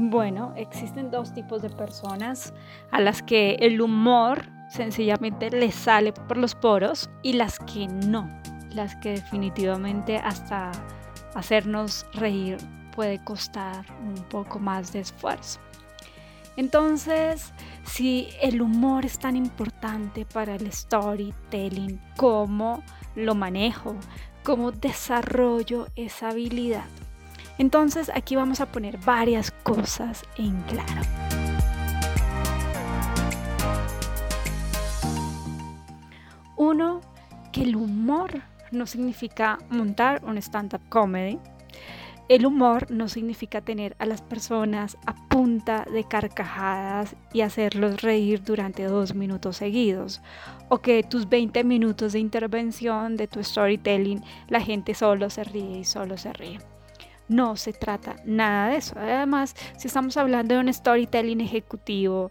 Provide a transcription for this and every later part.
Bueno, existen dos tipos de personas a las que el humor sencillamente les sale por los poros y las que no, las que definitivamente hasta hacernos reír puede costar un poco más de esfuerzo. Entonces, si el humor es tan importante para el storytelling, ¿cómo lo manejo? ¿Cómo desarrollo esa habilidad? Entonces aquí vamos a poner varias cosas en claro. Uno, que el humor no significa montar un stand-up comedy. El humor no significa tener a las personas a punta de carcajadas y hacerlos reír durante dos minutos seguidos. O que tus 20 minutos de intervención de tu storytelling la gente solo se ríe y solo se ríe. No se trata nada de eso. Además, si estamos hablando de un storytelling ejecutivo,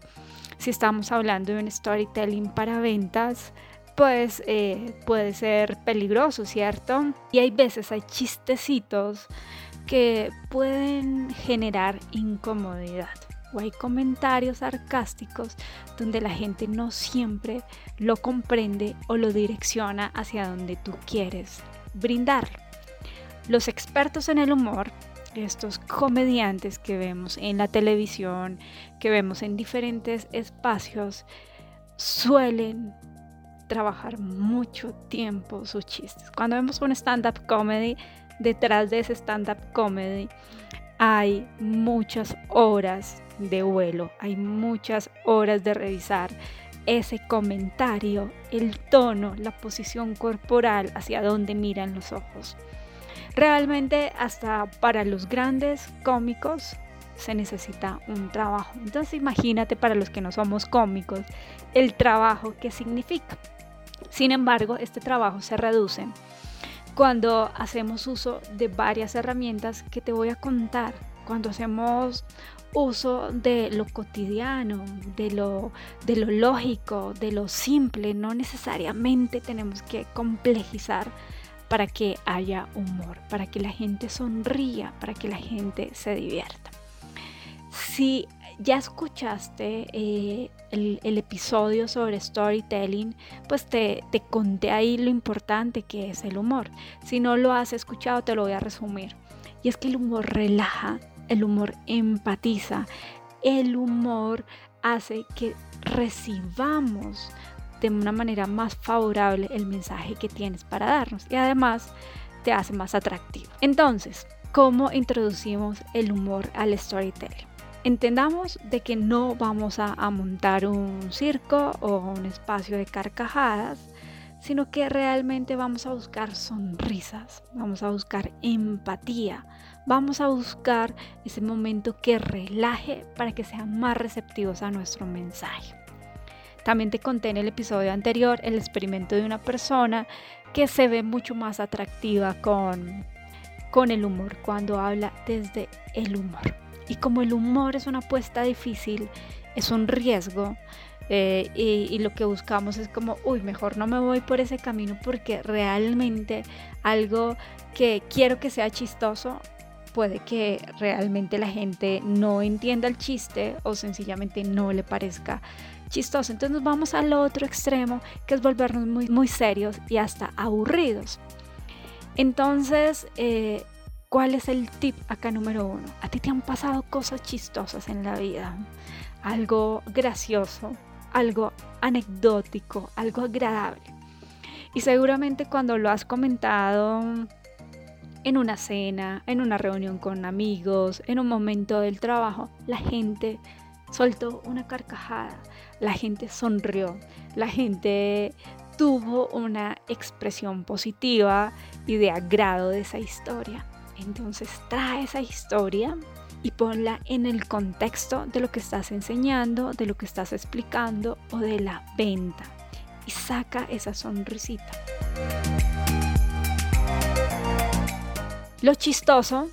si estamos hablando de un storytelling para ventas, pues eh, puede ser peligroso, ¿cierto? Y hay veces, hay chistecitos que pueden generar incomodidad o hay comentarios sarcásticos donde la gente no siempre lo comprende o lo direcciona hacia donde tú quieres brindarlo. Los expertos en el humor, estos comediantes que vemos en la televisión, que vemos en diferentes espacios, suelen trabajar mucho tiempo sus chistes. Cuando vemos un stand-up comedy, detrás de ese stand-up comedy hay muchas horas de vuelo, hay muchas horas de revisar ese comentario, el tono, la posición corporal, hacia dónde miran los ojos. Realmente hasta para los grandes cómicos se necesita un trabajo. Entonces imagínate para los que no somos cómicos el trabajo que significa. Sin embargo, este trabajo se reduce cuando hacemos uso de varias herramientas que te voy a contar. Cuando hacemos uso de lo cotidiano, de lo, de lo lógico, de lo simple, no necesariamente tenemos que complejizar para que haya humor, para que la gente sonría, para que la gente se divierta. Si ya escuchaste eh, el, episodio sobre storytelling, pues te, te conté ahí lo importante que es el humor. Si no lo has escuchado, te lo voy a resumir. Y es que el humor relaja, el humor empatiza, el humor hace que recibamos de una manera más favorable el mensaje que tienes para darnos y además te hace más atractivo. Entonces, ¿cómo introducimos el humor al storytelling? Entendamos de que no vamos a, a montar un circo o un espacio de carcajadas, sino que realmente vamos a buscar sonrisas, vamos a buscar empatía, vamos a buscar ese momento que relaje para que sean más receptivos a nuestro mensaje. También te conté en el episodio anterior el experimento de una persona que se ve mucho más atractiva con, con el humor, cuando habla desde el humor. Y como el humor es una apuesta difícil, es un riesgo, eh, y, y, lo que buscamos es como, uy, mejor no me voy por ese camino porque realmente algo que quiero que sea chistoso puede que realmente la gente no entienda el chiste o sencillamente no le parezca chistoso. Entonces nos vamos al otro extremo, que es volvernos muy, muy serios y hasta aburridos. Entonces, eh, ¿cuál es el tip acá número uno? A ti te han pasado cosas chistosas en la vida, algo gracioso, algo anecdótico, algo agradable. Y seguramente cuando lo has comentado en una cena, en una reunión con amigos, en un momento del trabajo, la gente soltó una carcajada, la gente sonrió, la gente tuvo una expresión positiva y de agrado de esa historia. Entonces trae esa historia y ponla en el contexto de lo que estás enseñando, de lo que estás explicando o de la venta. Y saca esa sonrisita. Lo chistoso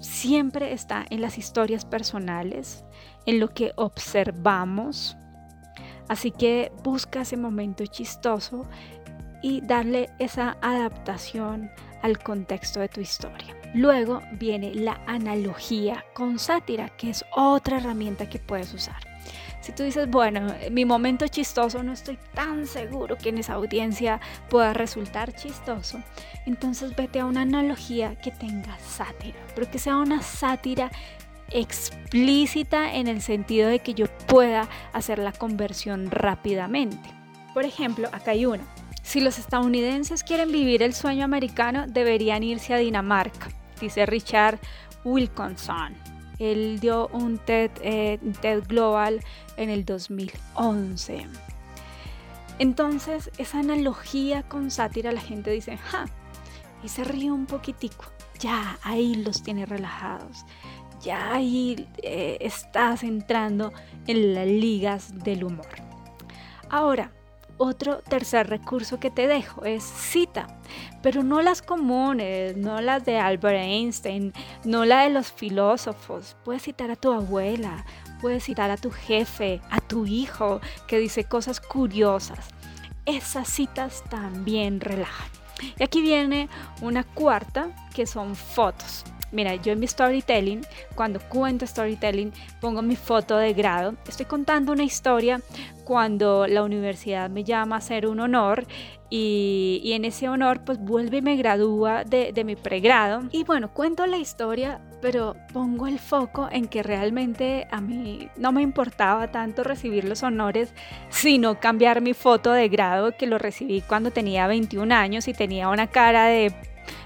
siempre está en las historias personales, en lo que observamos. Así que busca ese momento chistoso y darle esa adaptación al contexto de tu historia. Luego viene la analogía con sátira, que es otra herramienta que puedes usar. Si tú dices, bueno, mi momento chistoso no estoy tan seguro que en esa audiencia pueda resultar chistoso, entonces vete a una analogía que tenga sátira, pero que sea una sátira explícita en el sentido de que yo pueda hacer la conversión rápidamente. Por ejemplo, acá hay una. Si los estadounidenses quieren vivir el sueño americano, deberían irse a Dinamarca, dice Richard Wilkinson. Él dio un TED, eh, TED Global en el 2011. Entonces, esa analogía con sátira, la gente dice, ¡ja! Y se ríe un poquitico. Ya, ahí los tiene relajados. Ya ahí eh, estás entrando en las ligas del humor. Ahora, otro tercer recurso que te dejo es cita, pero no las comunes, no las de Albert Einstein, no la de los filósofos. Puedes citar a tu abuela, puedes citar a tu jefe, a tu hijo, que dice cosas curiosas. Esas citas también relajan. Y aquí viene una cuarta, que son fotos. Mira, yo en mi storytelling, cuando cuento storytelling, pongo mi foto de grado. Estoy contando una historia cuando la universidad me llama a hacer un honor y, en ese honor pues vuelve y me gradúa de, de mi pregrado. Y bueno, cuento la historia, pero pongo el foco en que realmente a mí no me importaba tanto recibir los honores, sino cambiar mi foto de grado que lo recibí cuando tenía 21 años y tenía una cara de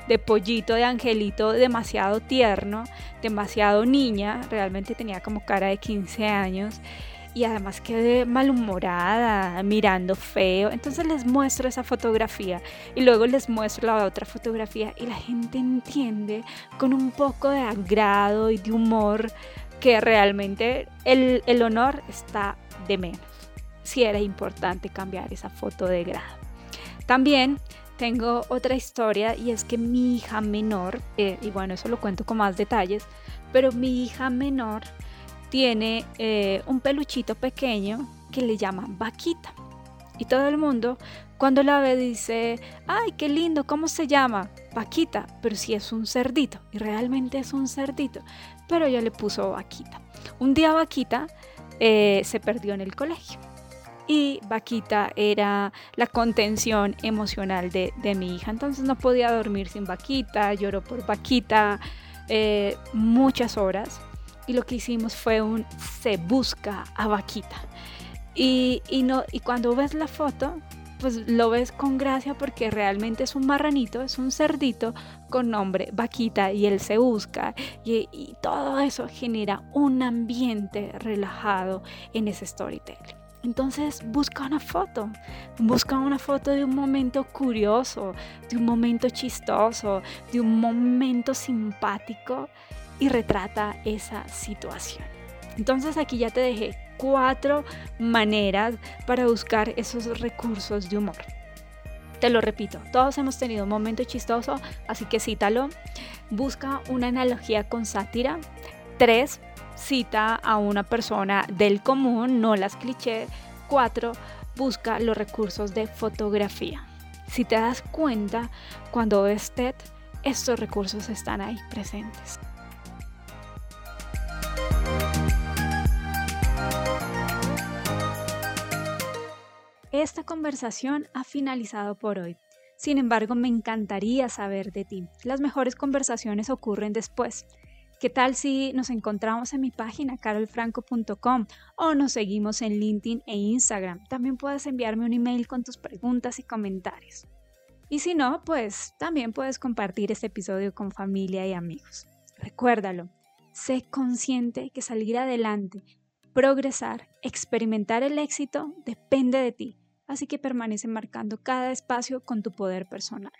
de pollito, de angelito demasiado tierno, demasiado niña, realmente tenía como cara de 15 años y además quedé malhumorada, mirando feo. Entonces les muestro esa fotografía y luego les muestro la otra fotografía y la gente entiende con un poco de agrado y de humor que realmente el, el honor está de menos. Si era importante cambiar esa foto de grado. También tengo otra historia y es que mi hija menor, eh, y bueno, eso lo cuento con más detalles, pero mi hija menor tiene eh, un peluchito pequeño que le llama vaquita. Y todo el mundo cuando la ve dice, ay, qué lindo, ¿cómo se llama? Vaquita, pero si es un cerdito, y realmente es un cerdito, pero ella le puso vaquita. Un día vaquita eh, se perdió en el colegio y Vaquita era la contención emocional de, mi hija. Entonces no podía dormir sin Vaquita, lloró por Vaquita eh, muchas horas y lo que hicimos fue un se busca a Vaquita. Y, no, y cuando ves la foto, pues lo ves con gracia porque realmente es un marranito, es un cerdito con nombre Vaquita y él se busca y, y todo eso genera un ambiente relajado en ese storytelling. Entonces busca una foto, busca una foto de un momento curioso, de un momento chistoso, de un momento simpático y retrata esa situación. Entonces aquí ya te dejé cuatro maneras para buscar esos recursos de humor. Te lo repito, todos hemos tenido un momento chistoso, así que cítalo. Busca una analogía con sátira. Tres, cita a una persona del común, no las clichés. Cuatro, busca los recursos de fotografía. Si te das cuenta, cuando ves TED, estos recursos están ahí presentes. Esta conversación ha finalizado por hoy. Sin embargo, me encantaría saber de ti. Las mejores conversaciones ocurren después. ¿Qué tal si nos encontramos en mi página carolfranco.com o nos seguimos en LinkedIn e Instagram? También puedes enviarme un email con tus preguntas y comentarios. Y si no, pues también puedes compartir este episodio con familia y amigos. Recuérdalo, sé consciente que salir adelante, progresar, experimentar el éxito depende de ti, así que permanece marcando cada espacio con tu poder personal.